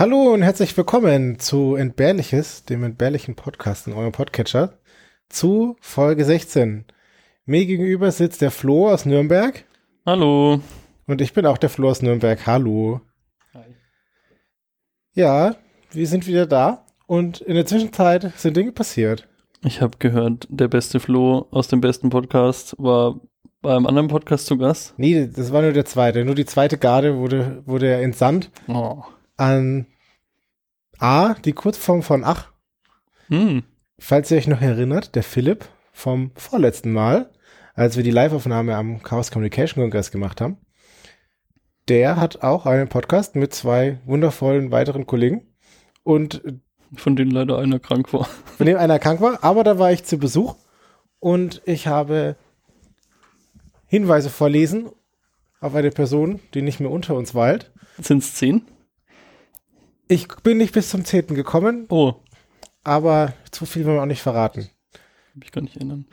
Hallo und herzlich willkommen zu Entbehrliches, dem entbehrlichen Podcast in eurem Podcatcher, zu Folge 16. Mir gegenüber sitzt der Flo aus Nürnberg Hallo. und ich bin auch der Flo aus Nürnberg. Hallo. Hi. Ja, wir sind wieder da und in der Zwischenzeit sind Dinge passiert. Ich habe gehört, der beste Flo aus dem besten Podcast war bei einem anderen Podcast zu Gast. Nee, das war nur der zweite. Nur die zweite Garde wurde, wurde entsandt Oh. An A, die Kurzform von Ach, Hm. falls ihr euch noch erinnert, der Philipp vom vorletzten Mal, als wir die Live-Aufnahme am Chaos Communication Congress gemacht haben, der hat auch einen Podcast mit zwei wundervollen weiteren Kollegen und Von denen leider einer krank war. von dem einer krank war, aber da war ich zu Besuch und ich habe Hinweise vorlesen auf eine Person, die nicht mehr unter uns weilt. Sind's zehn? Ich bin nicht bis zum 10. gekommen, Oh, aber zu viel will man auch nicht verraten. ich gar nicht erinnern.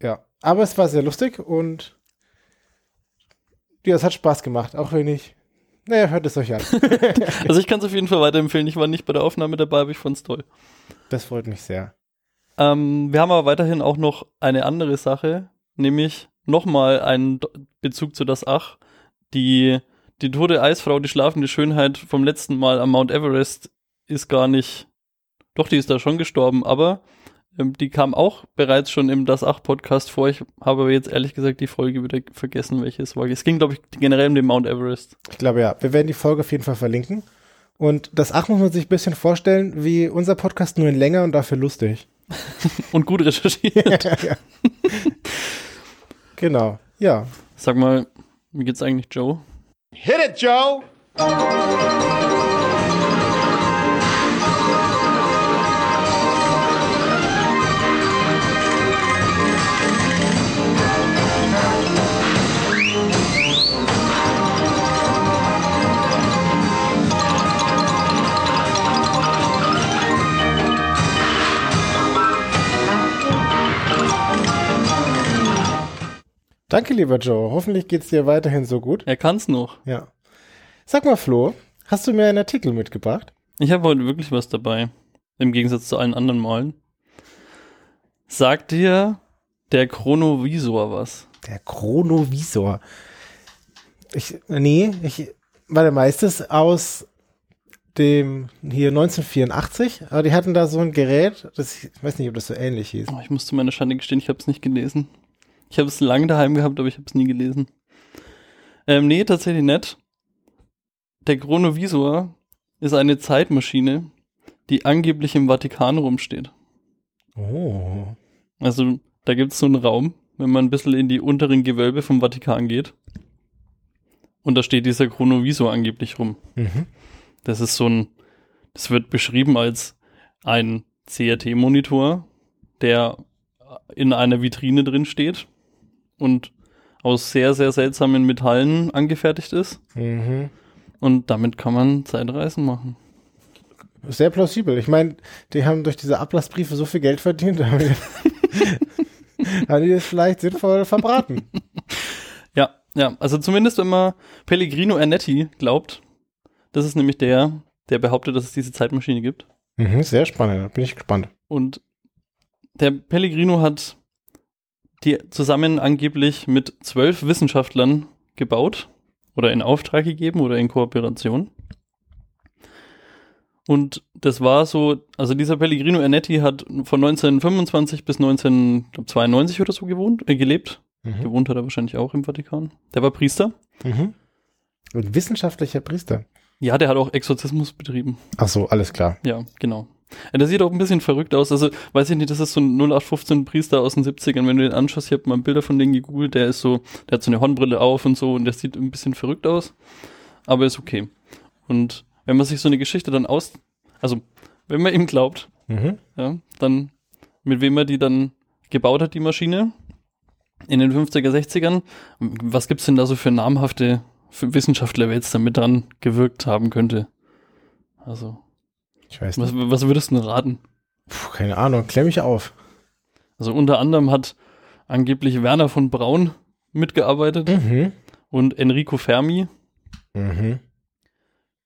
Ja, aber es war sehr lustig und ja, es hat Spaß gemacht, auch wenn ich, naja, hört es euch an. Also ich kann es auf jeden Fall weiterempfehlen. Ich war nicht bei der Aufnahme dabei, aber ich fand's toll. Das freut mich sehr. Ähm, wir haben aber weiterhin auch noch eine andere Sache, nämlich nochmal einen Bezug zu das Ach. Die, die tote Eisfrau, die schlafende Schönheit vom letzten Mal am Mount Everest ist gar nicht, doch, die ist da schon gestorben, aber ähm, die kam auch bereits schon im Das Ach Podcast vor. Ich habe aber jetzt ehrlich gesagt die Folge wieder vergessen, welche es war. Es ging, glaube ich, generell um den Mount Everest. Ich glaube ja, wir werden die Folge auf jeden Fall verlinken. Und das Ach muss man sich ein bisschen vorstellen, wie unser Podcast nur in länger und dafür lustig. Und gut recherchiert. ja. Genau, ja. Sag mal, wie geht's eigentlich Joe? Hit it, Joe! Danke, lieber Joe. Hoffentlich geht's dir weiterhin so gut. Er kann's noch. Ja. Sag mal, Flo, hast du mir einen Artikel mitgebracht? Ich habe heute wirklich was dabei. Im Gegensatz zu allen anderen Malen. Sagt dir der Chronovisor was? Der Chronovisor. Ich, nee, ich, warte mal, ist das aus dem, hier 1984? Aber die hatten da so ein Gerät, das, ich weiß nicht, ob das so ähnlich hieß. Oh, ich muss zu meiner Schande gestehen, ich habe es nicht gelesen. Ich habe es lange daheim gehabt, aber ich habe es nie gelesen. Ähm, nee, tatsächlich nicht. Der Chronovisor ist eine Zeitmaschine, die angeblich im Vatikan rumsteht. Oh. Also da gibt es so einen Raum, wenn man ein bisschen in die unteren Gewölbe vom Vatikan geht. Und da steht dieser Chronovisor angeblich rum. Mhm. Das ist so ein, das wird beschrieben als ein CRT-Monitor, der in einer Vitrine drin steht und aus sehr, sehr seltsamen Metallen angefertigt ist. Mhm. Und damit kann man Zeitreisen machen. Sehr plausibel. Ich meine, die haben durch diese Ablassbriefe so viel Geld verdient, haben die, haben die das vielleicht sinnvoll verbraten. Ja, ja, also zumindest wenn man Pellegrino Ernetti glaubt, das ist nämlich der, der behauptet, dass es diese Zeitmaschine gibt. Mhm, sehr spannend, da bin ich gespannt. Und der Pellegrino hat die zusammen angeblich mit zwölf Wissenschaftlern gebaut oder in Auftrag gegeben oder in Kooperation. Und das war so, also dieser Pellegrino Ernetti hat von 1925 bis 1992 oder so gewohnt, äh, gelebt. Mhm. Gewohnt hat er wahrscheinlich auch im Vatikan. Der war Priester. Mhm. Und wissenschaftlicher Priester. Ja, der hat auch Exorzismus betrieben. Ach so, alles klar. Ja, genau. Ja, der sieht auch ein bisschen verrückt aus. Also, weiß ich nicht, das ist so ein 0815 Priester aus den 70ern. Wenn du den anschaust, ich habe mal Bilder von denen gegoogelt, der ist so, der hat so eine Hornbrille auf und so und der sieht ein bisschen verrückt aus. Aber ist okay. Und wenn man sich so eine Geschichte dann aus, also, wenn man ihm glaubt, Mhm. ja, dann, mit wem er die dann gebaut hat, die Maschine, in den 50er, 60ern, was gibt's denn da so für namhafte für Wissenschaftler, wer jetzt damit dran gewirkt haben könnte? Also, Ich weiß nicht. was, was würdest du denn raten? Puh, keine Ahnung, klär mich auf. Also unter anderem hat angeblich Werner von Braun mitgearbeitet Mhm. und Enrico Fermi. Mhm.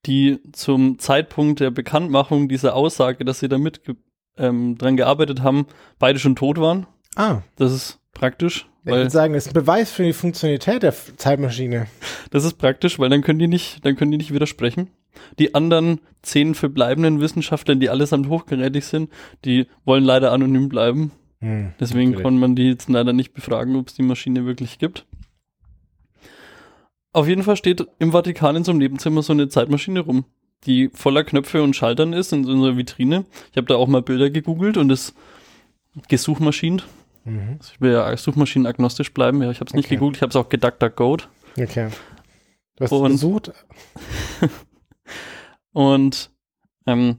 die zum Zeitpunkt der Bekanntmachung dieser Aussage, dass sie damit ge ähm, dran gearbeitet haben, beide schon tot waren. Ah, Das ist praktisch, ich würde sagen, das ist ein Beweis für die Funktionalität der Zeitmaschine. das ist praktisch, weil dann können die nicht, dann können die nicht widersprechen. Die anderen zehn verbleibenden Wissenschaftler, die allesamt hochgerätig sind, die wollen leider anonym bleiben. Hm, Deswegen natürlich. konnte man die jetzt leider nicht befragen, ob es die Maschine wirklich gibt. Auf jeden Fall steht im Vatikan in so einem Nebenzimmer so eine Zeitmaschine rum, die voller Knöpfe und Schaltern ist in so einer Vitrine. Ich habe da auch mal Bilder gegoogelt und es gesuchmaschint. Mhm. Also ich will ja Suchmaschinen agnostisch bleiben. Ja, ich habe es nicht Okay. gegoogelt, ich habe es auch geduckduckgoat. Okay. Du hast Und- gesucht. Und ähm,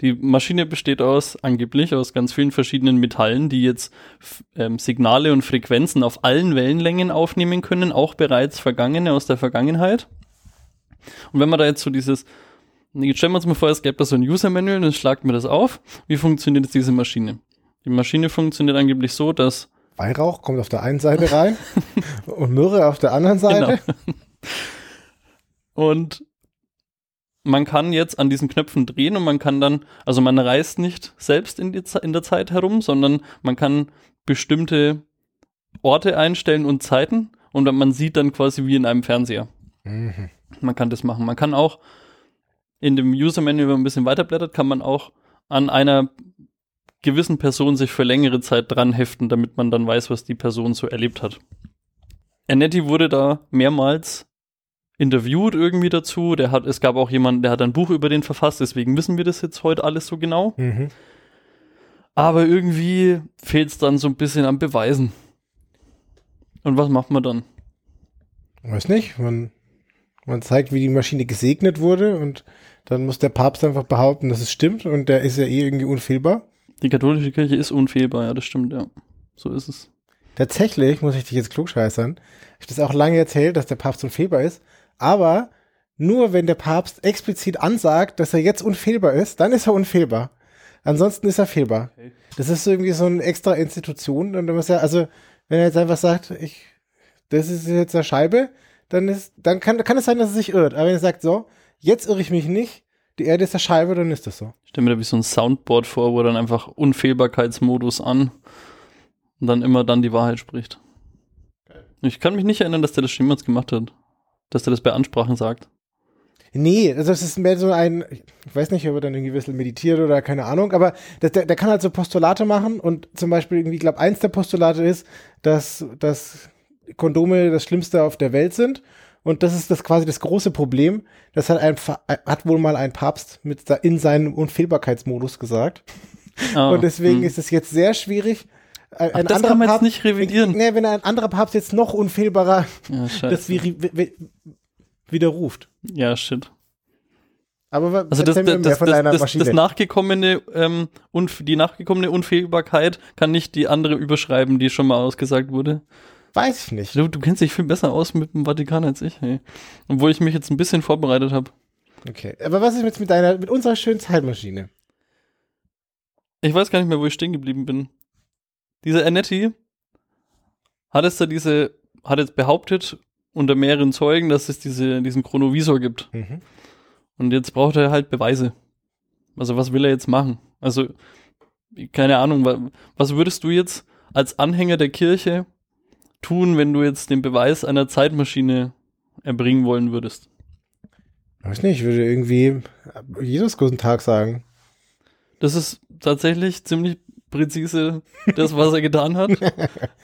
die Maschine besteht aus, angeblich, aus ganz vielen verschiedenen Metallen, die jetzt ähm, Signale und Frequenzen auf allen Wellenlängen aufnehmen können, auch bereits vergangene aus der Vergangenheit. Und wenn man da jetzt so dieses, jetzt stellen wir uns mal vor, es gäbe da so ein User-Manual, dann schlagt mir das auf. Wie funktioniert jetzt diese Maschine? Die Maschine funktioniert angeblich so, dass Weihrauch kommt auf der einen Seite rein und Myrrhe auf der anderen Seite. Genau. Und man kann jetzt an diesen Knöpfen drehen und man kann dann, also man reist nicht selbst in, die, in der Zeit herum, sondern man kann bestimmte Orte einstellen und Zeiten und man sieht dann quasi wie in einem Fernseher. Mhm. Man kann das machen. Man kann auch in dem User-Manual, wenn man ein bisschen weiterblättert, kann man auch an einer gewissen Person sich für längere Zeit dran heften, damit man dann weiß, was die Person so erlebt hat. Ernetti wurde da mehrmals interviewt irgendwie dazu. Der hat, es gab auch jemanden, der hat ein Buch über den verfasst, deswegen wissen wir das jetzt heute alles so genau. Mhm. Aber irgendwie fehlt es dann so ein bisschen an Beweisen. Und was macht man dann? Weiß nicht. Man, man zeigt, wie die Maschine gesegnet wurde und dann muss der Papst einfach behaupten, dass es stimmt und der ist ja eh irgendwie unfehlbar. Die katholische Kirche ist unfehlbar, ja, das stimmt, ja. So ist es. Tatsächlich, muss ich dich jetzt klugscheißern, ich habe das auch lange erzählt, dass der Papst unfehlbar ist, aber nur wenn der Papst explizit ansagt, dass er jetzt unfehlbar ist, dann ist er unfehlbar. Ansonsten ist er fehlbar. Okay. Das ist irgendwie so eine extra Institution und da muss er, also, wenn er jetzt einfach sagt, ich, das ist jetzt eine Scheibe, dann ist, dann kann, kann es sein, dass er sich irrt. Aber wenn er sagt, so, jetzt irre ich mich nicht, die Erde ist eine Scheibe, dann ist das so. Ich stelle mir da wie so ein Soundboard vor, wo dann einfach Unfehlbarkeitsmodus an und dann immer dann die Wahrheit spricht. Ich kann mich nicht erinnern, dass der das schon jemals gemacht hat. Dass der das bei Ansprachen sagt. Nee, also es ist mehr so ein, ich weiß nicht, ob er dann irgendwie ein bisschen meditiert oder keine Ahnung, aber das, der, der kann halt so Postulate machen und zum Beispiel irgendwie, ich glaube, eins der Postulate ist, dass, dass Kondome das Schlimmste auf der Welt sind und das ist das quasi das große Problem. Das hat, ein, Fa- hat wohl mal ein Papst mit in seinem Unfehlbarkeitsmodus gesagt Ah, und deswegen hm. ist es jetzt sehr schwierig. Ein, ein das kann man jetzt Papst, nicht revidieren. Nee, wenn ein anderer Papst jetzt noch unfehlbarer Ja, das widerruft. Ja, shit. Aber Also das, das, das, das, das, nachgekommene, ähm, unf die nachgekommene Unfehlbarkeit kann nicht die andere überschreiben, die schon mal ausgesagt wurde. Weiß ich nicht. Du, du kennst dich viel besser aus mit dem Vatikan als ich, hey. Obwohl ich mich jetzt ein bisschen vorbereitet habe. Okay. Aber was ist jetzt mit deiner, mit unserer schönen Zeitmaschine? Ich weiß gar nicht mehr, wo ich stehen geblieben bin. Dieser Ernetti hat es da diese, hat jetzt behauptet, unter mehreren Zeugen, dass es diese, diesen Chronovisor gibt. Mhm. Und jetzt braucht er halt Beweise. Also was will er jetzt machen? Also, keine Ahnung, wa- was würdest du jetzt als Anhänger der Kirche tun, wenn du jetzt den Beweis einer Zeitmaschine erbringen wollen würdest? Weiß nicht, ich würde irgendwie Jesus guten Tag sagen. Das ist tatsächlich ziemlich präzise das, was er getan hat.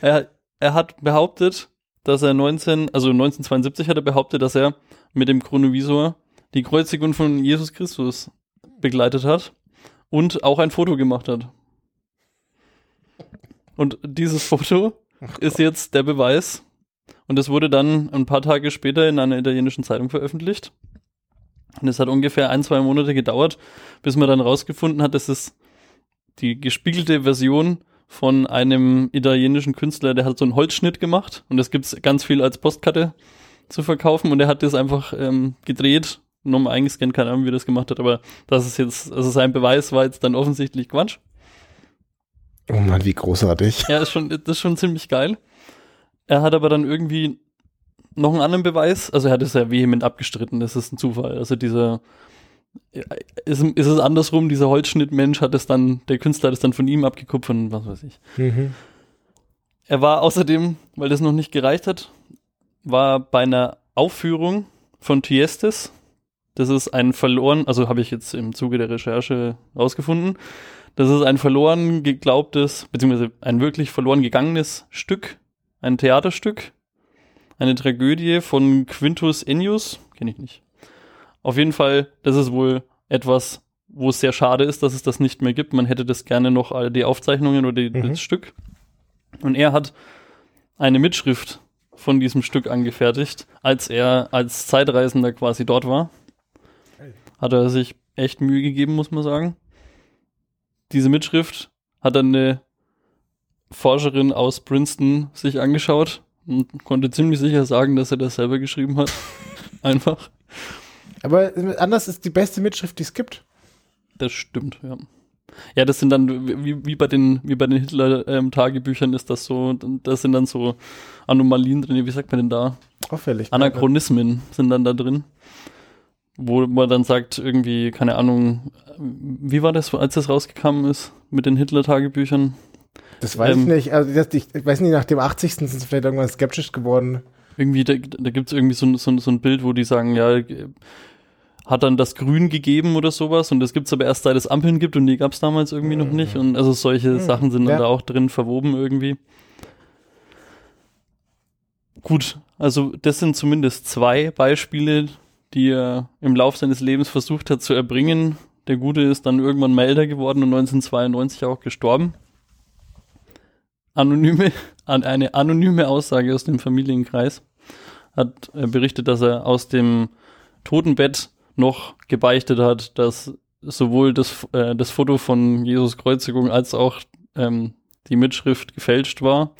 Er, er hat behauptet, dass er 19, also 1972 hat er behauptet, dass er mit dem Chronovisor die Kreuzigung von Jesus Christus begleitet hat und auch ein Foto gemacht hat. Und dieses Foto ist jetzt der Beweis. Und es wurde dann ein paar Tage später in einer italienischen Zeitung veröffentlicht. Und es hat ungefähr ein, zwei Monate gedauert, bis man dann rausgefunden hat, dass es die gespiegelte Version von einem italienischen Künstler, der hat so einen Holzschnitt gemacht und das gibt's ganz viel als Postkarte zu verkaufen und er hat das einfach ähm, gedreht, nochmal eingescannt, keine Ahnung, wie er das gemacht hat, aber das ist jetzt, also sein Beweis war jetzt dann offensichtlich Quatsch. Oh Mann, wie großartig. Ja, ist schon, das ist schon ziemlich geil. Er hat aber dann irgendwie noch einen anderen Beweis. Also er hat es ja vehement abgestritten, das ist ein Zufall. Also dieser ist, ist es andersrum, dieser Holzschnittmensch hat es dann, der Künstler hat es dann von ihm abgekupft und was weiß ich. Mhm. Er war außerdem, weil das noch nicht gereicht hat, war bei einer Aufführung von Tiestes. Das ist ein verloren, also habe ich jetzt im Zuge der Recherche rausgefunden. Das ist ein verloren geglaubtes, beziehungsweise ein wirklich verloren gegangenes Stück, ein Theaterstück, eine Tragödie von Quintus Ennius, kenne ich nicht. Auf jeden Fall, das ist wohl etwas, wo es sehr schade ist, dass es das nicht mehr gibt. Man hätte das gerne noch, äh, die Aufzeichnungen oder die, Mhm. das Stück. Und er hat eine Mitschrift von diesem Stück angefertigt, als er als Zeitreisender quasi dort war. Hat er sich echt Mühe gegeben, muss man sagen. Diese Mitschrift hat dann eine Forscherin aus Princeton sich angeschaut und konnte ziemlich sicher sagen, dass er das selber geschrieben hat. Einfach. Aber anders ist die beste Mitschrift, die es gibt. Das stimmt, ja. Ja, das sind dann, wie, wie bei den, wie bei den Hitler-Tagebüchern ist das so, das sind dann so Anomalien drin, wie sagt man denn da? Auffällig. Anachronismen sind dann da drin. Wo man dann sagt, irgendwie, keine Ahnung, wie war das, als das rausgekommen ist mit den Hitler-Tagebüchern? Das weiß Ähm, ich nicht. Also das, ich, weiß nicht, nach dem 80. sind sie vielleicht irgendwann skeptisch geworden. Irgendwie, da, da gibt es irgendwie so, ein- so, so ein Bild, wo die sagen, ja, hat dann das Grün gegeben oder sowas und das gibt's aber erst seit es Ampeln gibt und die gab's damals irgendwie noch nicht und also solche Mhm. Sachen sind dann Ja. da auch drin verwoben irgendwie. Gut, also das sind zumindest zwei Beispiele, die er im Lauf seines Lebens versucht hat zu erbringen. Der Gute ist dann irgendwann Melder geworden und 1992 auch gestorben. Anonyme, an eine anonyme Aussage aus dem Familienkreis hat äh, berichtet, dass er aus dem Totenbett noch gebeichtet hat, dass sowohl das, äh, das Foto von Jesus Kreuzigung als auch ähm, die Mitschrift gefälscht war,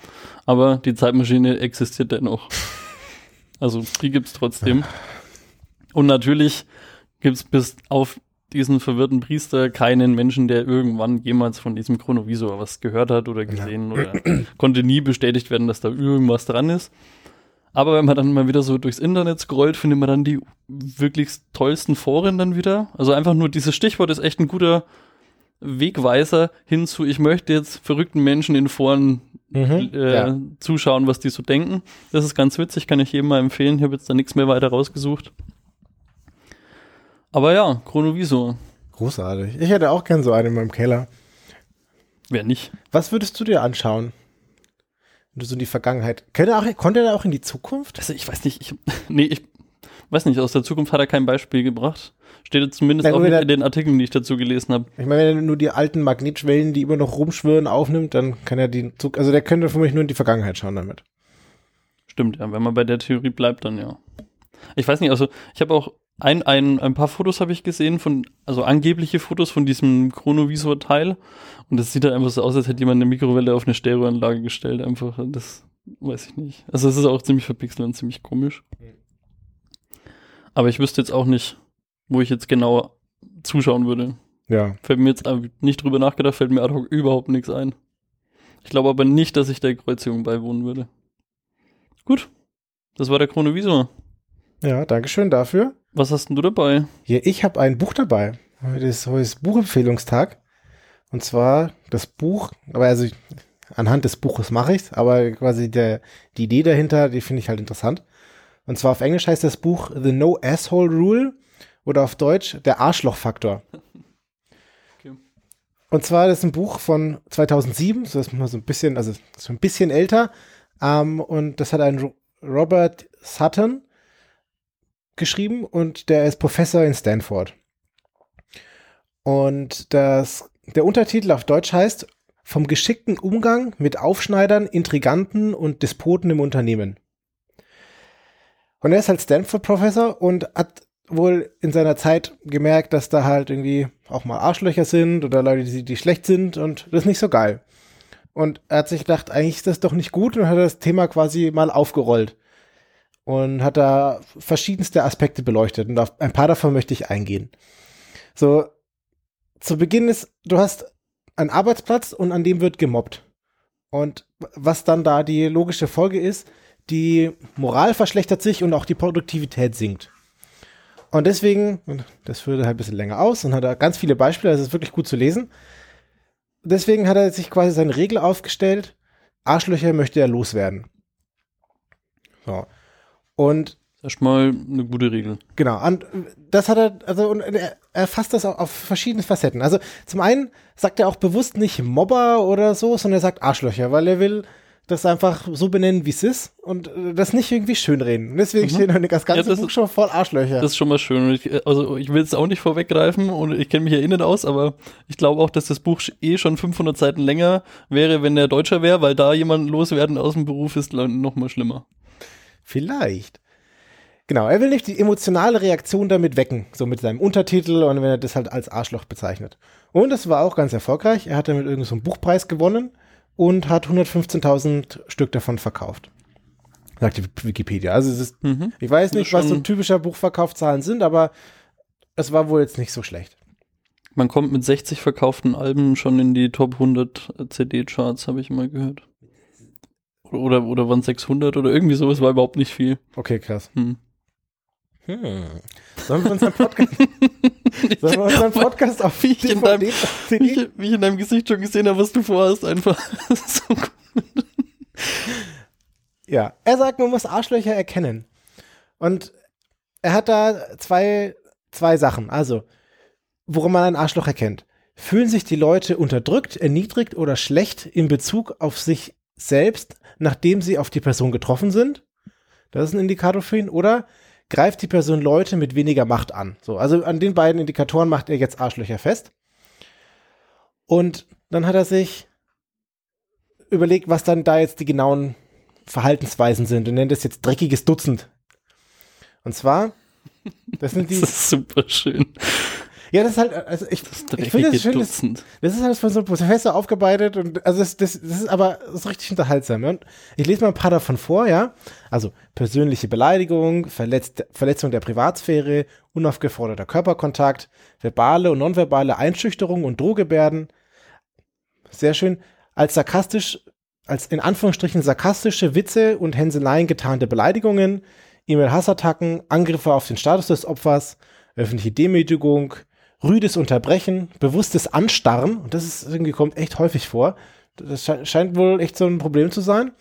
aber die Zeitmaschine existiert dennoch. Also die gibt's trotzdem. Und natürlich gibt's bis auf diesen verwirrten Priester keinen Menschen, der irgendwann jemals von diesem Chronovisor was gehört hat oder gesehen oder konnte nie bestätigt werden, dass da irgendwas dran ist. Aber wenn man dann mal wieder so durchs Internet scrollt, findet man dann die wirklich tollsten Foren dann wieder. Also einfach nur dieses Stichwort ist echt ein guter Wegweiser hin zu, ich möchte jetzt verrückten Menschen in Foren Mhm. äh, Ja. zuschauen, was die so denken. Das ist ganz witzig, kann ich jedem mal empfehlen. Ich habe jetzt da nichts mehr weiter rausgesucht. Aber ja, Chronovisor. Großartig. Ich hätte auch gern so einen in meinem Keller. Wer nicht? Was würdest du dir anschauen? Wenn du so in die Vergangenheit. Könnte er auch, konnte er auch in die Zukunft? Also ich weiß nicht, ich, nee, ich weiß nicht, aus der Zukunft hat er kein Beispiel gebracht. Steht zumindest auch nicht in den Artikeln, die ich dazu gelesen habe. Ich meine, wenn er nur die alten Magnetschwellen, die immer noch rumschwirren, aufnimmt, dann kann er die Zug. Also der könnte für mich nur in die Vergangenheit schauen damit. Stimmt, ja, wenn man bei der Theorie bleibt, dann ja. Ich weiß nicht, also ich habe auch ein, ein, ein paar Fotos habe ich gesehen von, also angebliche Fotos von diesem Chronovisor-Teil. Und das sieht halt einfach so aus, als hätte jemand eine Mikrowelle auf eine Stereoanlage gestellt. Einfach, das weiß ich nicht. Also es ist auch ziemlich verpixelt und ziemlich komisch. Aber ich wüsste jetzt auch nicht, wo ich jetzt genau zuschauen würde. Ja. Fällt mir jetzt nicht drüber nachgedacht, fällt mir ad hoc überhaupt nichts ein. Ich glaube aber nicht, dass ich der Kreuzigung beiwohnen würde. Gut. Das war der Chronovisor. Ja, Dankeschön dafür. Was hast denn du dabei? Hier, ich habe ein Buch dabei. Heute ist, heute ist Buchempfehlungstag. Und zwar das Buch, aber also ich, anhand des Buches mache ich's, aber quasi der, die Idee dahinter, die finde ich halt interessant. Und zwar auf Englisch heißt das Buch The No Asshole Rule oder auf Deutsch Der Arschlochfaktor. Okay. Und zwar das ist ein Buch von 2007, so ist mal so ein bisschen, also so ein bisschen älter. Ähm, und das hat ein Ro- Robert Sutton geschrieben und der ist Professor in Stanford. Und das, der Untertitel auf Deutsch heißt Vom geschickten Umgang mit Aufschneidern, Intriganten und Despoten im Unternehmen. Und er ist halt Stanford-Professor und hat wohl in seiner Zeit gemerkt, dass da halt irgendwie auch mal Arschlöcher sind oder Leute, die, die schlecht sind und das ist nicht so geil. Und er hat sich gedacht, eigentlich ist das doch nicht gut und hat das Thema quasi mal aufgerollt und hat da verschiedenste Aspekte beleuchtet und auf ein paar davon möchte ich eingehen. So, zu Beginn ist, du hast einen Arbeitsplatz und an dem wird gemobbt. Und was dann da die logische Folge ist, die Moral verschlechtert sich und auch die Produktivität sinkt. Und deswegen, das führte halt ein bisschen länger aus und hat da ganz viele Beispiele, das ist wirklich gut zu lesen. Deswegen hat er sich quasi seine Regel aufgestellt, Arschlöcher möchte er loswerden. So. Und Erstmal eine gute Regel. Genau, und das hat er, also und er, er fasst das auch auf verschiedene Facetten. Also zum einen sagt er auch bewusst nicht Mobber oder so, sondern er sagt Arschlöcher, weil er will das einfach so benennen, wie es ist und das nicht irgendwie schönreden. Und deswegen Mhm. stehen das ganze Ja, das Buch ist- schon voll Arschlöcher. Das ist schon mal schön. Ich, also ich will es auch nicht vorweggreifen und ich kenne mich ja eh nicht aus, aber ich glaube auch, dass das Buch eh schon 500 Seiten länger wäre, wenn der Deutscher wäre, weil da jemand loswerden aus dem Beruf ist noch mal schlimmer. Vielleicht. Genau, er will nicht die emotionale Reaktion damit wecken, so mit seinem Untertitel und wenn er das halt als Arschloch bezeichnet. Und das war auch ganz erfolgreich. Er hat damit irgendeinen so einen Buchpreis gewonnen und hat 115.000 Stück davon verkauft. Sagt die Wikipedia. Also es ist, Mhm. ich weiß nicht, was so schon- typischer Buchverkaufszahlen sind, aber es war wohl jetzt nicht so schlecht. Man kommt mit 60 verkauften Alben schon in die Top 100 CD-Charts, habe ich mal gehört. Oder, oder waren 600 oder irgendwie sowas, war überhaupt nicht viel. Okay, krass. Hm. Hm. Sollen wir unseren Podcast, sollen wir unseren Podcast auf Wie ich in deinem- Wie ich, wie ich in deinem Gesicht schon gesehen habe, was du vorhast, einfach so gut. Ja, er sagt, man muss Arschlöcher erkennen. Und er hat da zwei, zwei Sachen. Also, worum man ein Arschloch erkennt. Fühlen sich die Leute unterdrückt, erniedrigt oder schlecht in Bezug auf sich selbst, nachdem sie auf die Person getroffen sind? Das ist ein Indikator für ihn. Oder greift die Person Leute mit weniger Macht an? So, also an den beiden Indikatoren macht er jetzt Arschlöcher fest. Und dann hat er sich überlegt, was dann da jetzt die genauen Verhaltensweisen sind und nennt es jetzt dreckiges Dutzend. Und zwar, das sind die, Das ist super schön. Ja, das ist halt, also ich, ich finde das schön, das, Dutzend. das ist alles von so einem Professor aufgearbeitet und also das, das, das ist aber das ist richtig unterhaltsam. Und ich lese mal ein paar davon vor, ja. Also persönliche Beleidigung, Verletzt, Verletzung der Privatsphäre, unaufgeforderter Körperkontakt, verbale und nonverbale Einschüchterung und Drohgebärden. Sehr schön. Als sarkastisch, als in Anführungsstrichen sarkastische Witze und Hänseleien getarnte Beleidigungen, E-Mail-Hassattacken, Angriffe auf den Status des Opfers, öffentliche Demütigung, rüdes Unterbrechen, bewusstes Anstarren, und das ist irgendwie kommt echt häufig vor. Das sche scheint wohl echt so ein Problem zu sein.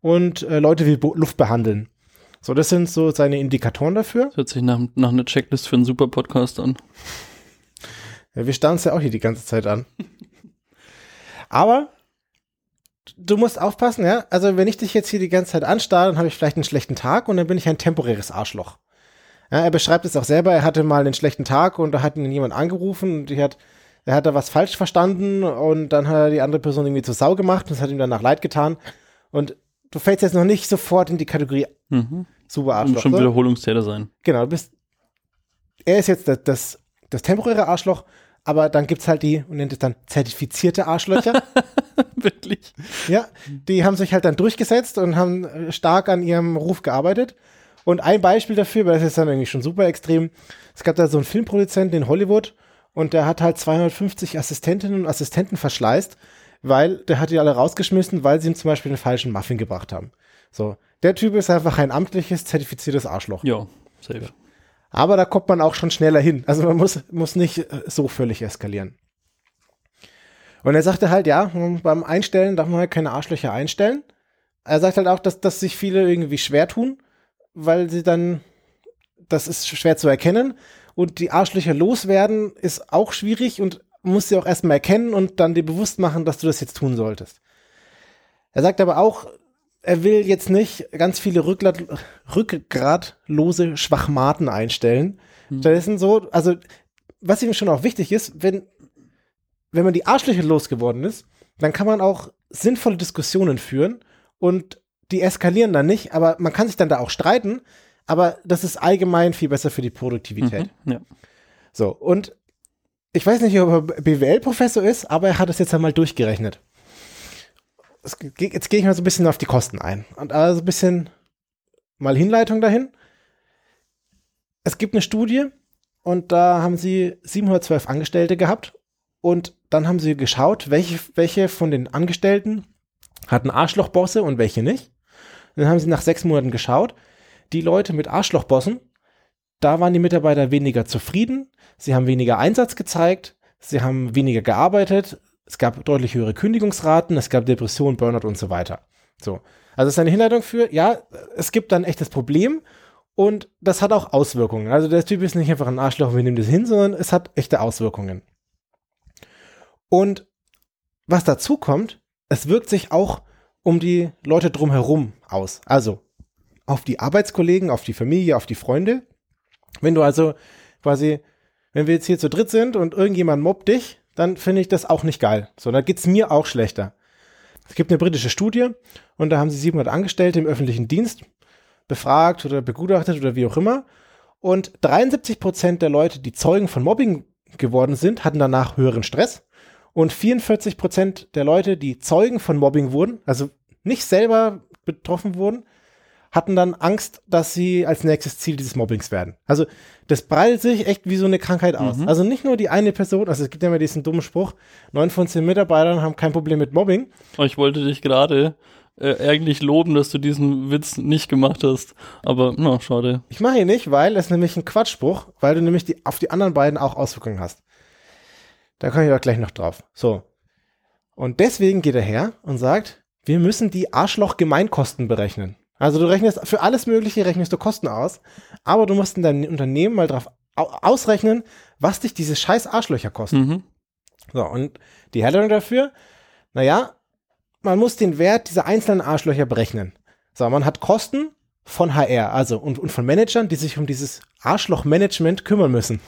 Und äh, Leute wie Bo Luft behandeln. So, das sind so seine Indikatoren dafür. Das hört sich nach, nach einer Checklist für einen super Podcast an. Ja, wir starren uns ja auch hier die ganze Zeit an. Aber du musst aufpassen, ja. Also wenn ich dich jetzt hier die ganze Zeit anstarre, dann habe ich vielleicht einen schlechten Tag und dann bin ich ein temporäres Arschloch. Ja, er beschreibt es auch selber, er hatte mal einen schlechten Tag und da hat ihn jemand angerufen und die hat, er hat da was falsch verstanden und dann hat er die andere Person irgendwie zur Sau gemacht und es hat ihm danach leid getan. Und du fällst jetzt noch nicht sofort in die Kategorie Mhm. super Arschloch. schon ne? Wiederholungstäter sein. Genau, du bist. Er ist jetzt das, das, das temporäre Arschloch, aber dann gibt's halt die, und nennt es dann zertifizierte Arschlöcher. Wirklich. ja, die haben sich halt dann durchgesetzt und haben stark an ihrem Ruf gearbeitet. Und ein Beispiel dafür, weil das ist dann irgendwie schon super extrem. Es gab da so einen Filmproduzenten in Hollywood und der hat halt 250 Assistentinnen und Assistenten verschleißt, weil der hat die alle rausgeschmissen, weil sie ihm zum Beispiel den falschen Muffin gebracht haben. So, der Typ ist einfach ein amtliches, zertifiziertes Arschloch. Ja, safe. Aber da kommt man auch schon schneller hin. Also man muss, muss nicht äh, so völlig eskalieren. Und er sagte halt, ja, beim Einstellen darf man halt keine Arschlöcher einstellen. Er sagt halt auch, dass, dass sich viele irgendwie schwer tun, weil sie dann, das ist schwer zu erkennen. Und die Arschlöcher loswerden ist auch schwierig und muss sie auch erstmal erkennen und dann dir bewusst machen, dass du das jetzt tun solltest. Er sagt aber auch, er will jetzt nicht ganz viele Rückgrat, rückgratlose Schwachmaten einstellen. Stattdessen so, also was ihm schon auch wichtig ist, wenn, wenn man die Arschlöcher losgeworden ist, dann kann man auch sinnvolle Diskussionen führen und die eskalieren dann nicht, aber man kann sich dann da auch streiten, aber das ist allgemein viel besser für die Produktivität. Mhm. Ja. So, und ich weiß nicht, ob er BWL-Professor ist, aber er hat es jetzt einmal durchgerechnet. Es ge- Jetzt gehe ich mal so ein bisschen auf die Kosten ein. Und also ein bisschen mal Hinleitung dahin. Es gibt eine Studie und da haben sie 712 Angestellte gehabt und dann haben sie geschaut, welche, welche von den Angestellten hatten Arschlochbosse und welche nicht. Dann haben sie nach sechs Monaten geschaut. Die Leute mit Arschlochbossen, da waren die Mitarbeiter weniger zufrieden, sie haben weniger Einsatz gezeigt, sie haben weniger gearbeitet, es gab deutlich höhere Kündigungsraten, es gab Depressionen, Burnout und so weiter. So. Also es ist eine Hinleitung für, ja, es gibt dann echtes Problem und das hat auch Auswirkungen. Also der Typ ist nicht einfach ein Arschloch wir nehmen das hin, sondern es hat echte Auswirkungen. Und was dazu kommt, es wirkt sich auch um die Leute drumherum aus. Also auf die Arbeitskollegen, auf die Familie, auf die Freunde. Wenn du also quasi, wenn wir jetzt hier zu dritt sind und irgendjemand mobbt dich, dann finde ich das auch nicht geil. So, da geht's mir auch schlechter. Es gibt eine britische Studie und da haben sie 700 Angestellte im öffentlichen Dienst befragt oder begutachtet oder wie auch immer. Und 73 Prozent der Leute, die Zeugen von Mobbing geworden sind, hatten danach höheren Stress. Und 44 Prozent der Leute, die Zeugen von Mobbing wurden, also nicht selber betroffen wurden, hatten dann Angst, dass sie als nächstes Ziel dieses Mobbings werden. Also das prallt sich echt wie so eine Krankheit aus. Mhm. Also nicht nur die eine Person, also es gibt ja immer diesen dummen Spruch, neun von zehn Mitarbeitern haben kein Problem mit Mobbing. Oh, ich wollte dich gerade äh, eigentlich loben, dass du diesen Witz nicht gemacht hast. Aber na, schade. Ich mache ihn nicht, weil es nämlich ein Quatschspruch, weil du nämlich die, auf die anderen beiden auch Auswirkungen hast. Da komme ich auch gleich noch drauf. So. Und deswegen geht er her und sagt, wir müssen die Arschloch-Gemeinkosten berechnen. Also du rechnest für alles Mögliche rechnest du Kosten aus, aber du musst in deinem Unternehmen mal drauf ausrechnen, was dich diese scheiß Arschlöcher kosten. Mhm. So, und die Herleitung dafür, naja, man muss den Wert dieser einzelnen Arschlöcher berechnen. So, man hat Kosten von HR, also und, und von Managern, die sich um dieses Arschloch-Management kümmern müssen.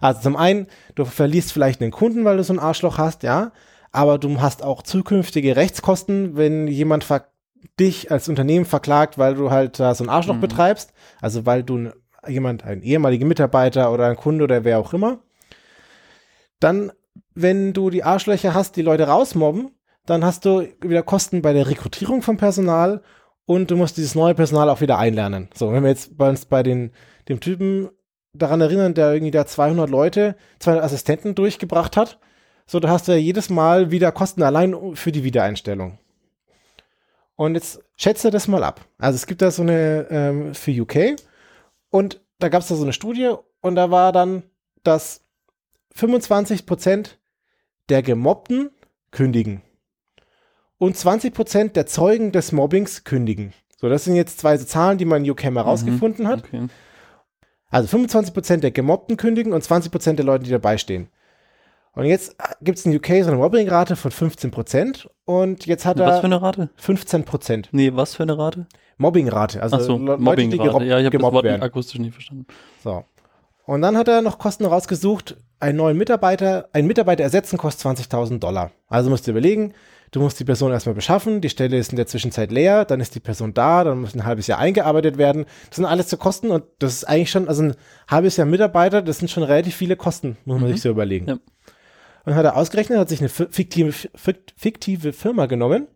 Also zum einen, du verlierst vielleicht einen Kunden, weil du so ein Arschloch hast, ja, aber du hast auch zukünftige Rechtskosten, wenn jemand dich als Unternehmen verklagt, weil du halt da so ein Arschloch mhm. betreibst, also weil du jemand, ein ehemaliger Mitarbeiter oder ein Kunde oder wer auch immer, dann, wenn du die Arschlöcher hast, die Leute rausmobben, dann hast du wieder Kosten bei der Rekrutierung von Personal und du musst dieses neue Personal auch wieder einlernen. So, wenn wir jetzt bei uns bei den, dem Typen daran erinnern, der irgendwie da 200 Leute, 200 Assistenten durchgebracht hat, so, da hast du ja jedes Mal wieder Kosten allein für die Wiedereinstellung. Und jetzt schätze das mal ab. Also es gibt da so eine ähm, für UK und da gab es da so eine Studie und da war dann, dass 25 Prozent der Gemobbten kündigen und 20 Prozent der Zeugen des Mobbings kündigen. So, das sind jetzt zwei so Zahlen, die man in UK mal mhm, rausgefunden hat. Also 25 Prozent der Gemobbten kündigen und 20 Prozent der Leute, die dabei stehen. Und jetzt gibt es in UK so eine Mobbing-Rate von 15 Prozent und jetzt hat was er. Was für eine Rate? 15 Prozent. Nee, was für eine Rate? Mobbing-Rate. Also so, Leute, Mobbing die gemobbt, ja, ich habe das Wort werden. akustisch nicht verstanden. So. Und dann hat er noch Kosten rausgesucht. Einen neuen Mitarbeiter, ein Mitarbeiter ersetzen kostet 20.000 Dollar. Also musst du überlegen, du musst die Person erstmal beschaffen, die Stelle ist in der Zwischenzeit leer, dann ist die Person da, dann muss ein halbes Jahr eingearbeitet werden. Das sind alles zu Kosten und das ist eigentlich schon, also ein halbes Jahr Mitarbeiter, das sind schon relativ viele Kosten, muss man mhm. sich so überlegen. Ja. Und hat er ausgerechnet, hat sich eine fiktive, fiktive Firma genommen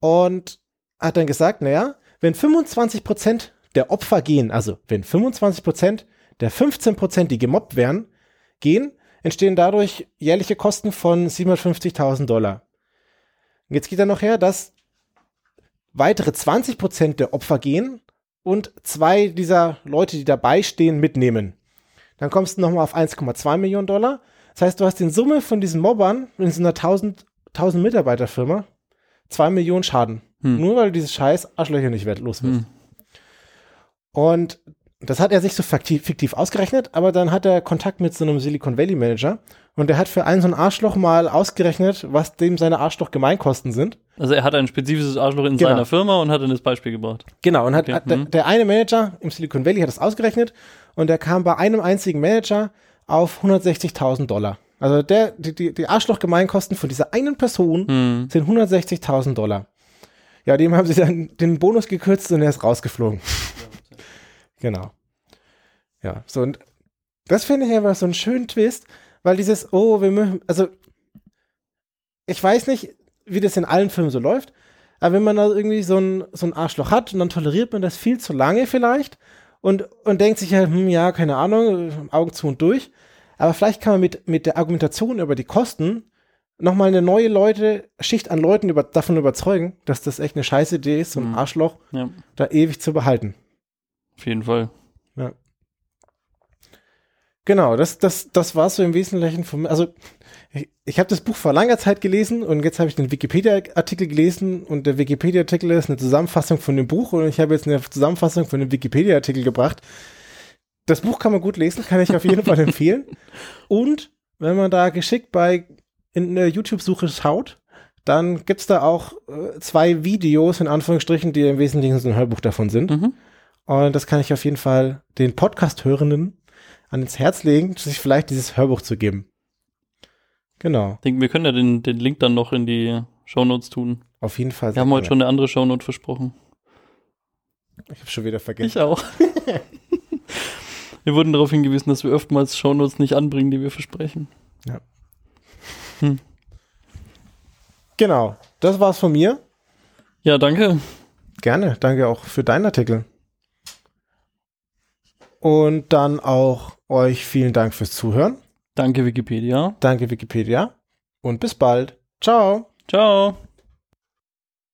und hat dann gesagt, naja, wenn 25 Prozent der Opfer gehen, also wenn 25 Prozent der 15 Prozent, die gemobbt werden, gehen, entstehen dadurch jährliche Kosten von 750.000 Dollar. Und jetzt geht er noch her, dass weitere 20 Prozent der Opfer gehen und zwei dieser Leute, die dabei stehen, mitnehmen. Dann kommst du nochmal auf 1,2 Millionen Dollar. Das heißt, du hast in Summe von diesen Mobbern in so einer 1000, 1000 Mitarbeiter Firma 2 Millionen Schaden. Hm. Nur weil du dieses scheiß Arschlöcher nicht los wirst. Hm. Und das hat er sich so fiktiv, ausgerechnet, aber dann hat er Kontakt mit so einem Silicon Valley Manager und der hat für einen so ein Arschloch mal ausgerechnet, was dem seine Arschloch-Gemeinkosten sind. Also er hat ein spezifisches Arschloch in genau. seiner Firma und hat dann das Beispiel gebracht. Genau, und hat, okay. hat der, mhm. der, eine Manager im Silicon Valley hat das ausgerechnet und der kam bei einem einzigen Manager auf 160.000 Dollar. Also der, die, die, die Arschloch-Gemeinkosten von dieser einen Person hm. sind 160.000 Dollar. Ja, dem haben sie dann den Bonus gekürzt und er ist rausgeflogen. Genau. Ja, so und das finde ich einfach so einen schönen Twist, weil dieses, oh, wir müssen, also ich weiß nicht, wie das in allen Filmen so läuft, aber wenn man da irgendwie so ein, so ein Arschloch hat und dann toleriert man das viel zu lange vielleicht und, und denkt sich halt, hm, ja, keine Ahnung, Augen zu und durch. Aber vielleicht kann man mit, mit der Argumentation über die Kosten nochmal eine neue Leute, Schicht an Leuten über, davon überzeugen, dass das echt eine scheiß Idee ist, so ein Mhm. Arschloch Ja, da ewig zu behalten. Auf jeden Fall. Genau, das, das, das war so im Wesentlichen von mir. Also, ich, ich habe das Buch vor langer Zeit gelesen und jetzt habe ich den Wikipedia-Artikel gelesen und der Wikipedia-Artikel ist eine Zusammenfassung von dem Buch und ich habe jetzt eine Zusammenfassung von dem Wikipedia-Artikel gebracht. Das Buch kann man gut lesen, kann ich auf jeden Fall empfehlen. Und wenn man da geschickt bei in der YouTube-Suche schaut, dann gibt's da auch äh, zwei Videos in Anführungsstrichen, die im Wesentlichen so ein Hörbuch davon sind. Mhm. Und das kann ich auf jeden Fall den Podcast-Hörenden an ins Herz legen, sich vielleicht dieses Hörbuch zu geben. Genau, Ich denke, wir können ja den, den Link dann noch in die Shownotes tun. auf jeden Fall. Wir haben heute schon eine andere Shownote versprochen. Ich habe schon wieder vergessen. Ich auch. wir wurden darauf hingewiesen, dass wir oftmals Shownotes nicht anbringen, die wir versprechen. Genau, das war's von mir. Ja, danke. Gerne, danke auch für deinen Artikel. Und dann auch euch vielen Dank fürs Zuhören. Danke, Wikipedia. Danke Wikipedia und bis bald. Ciao. Ciao.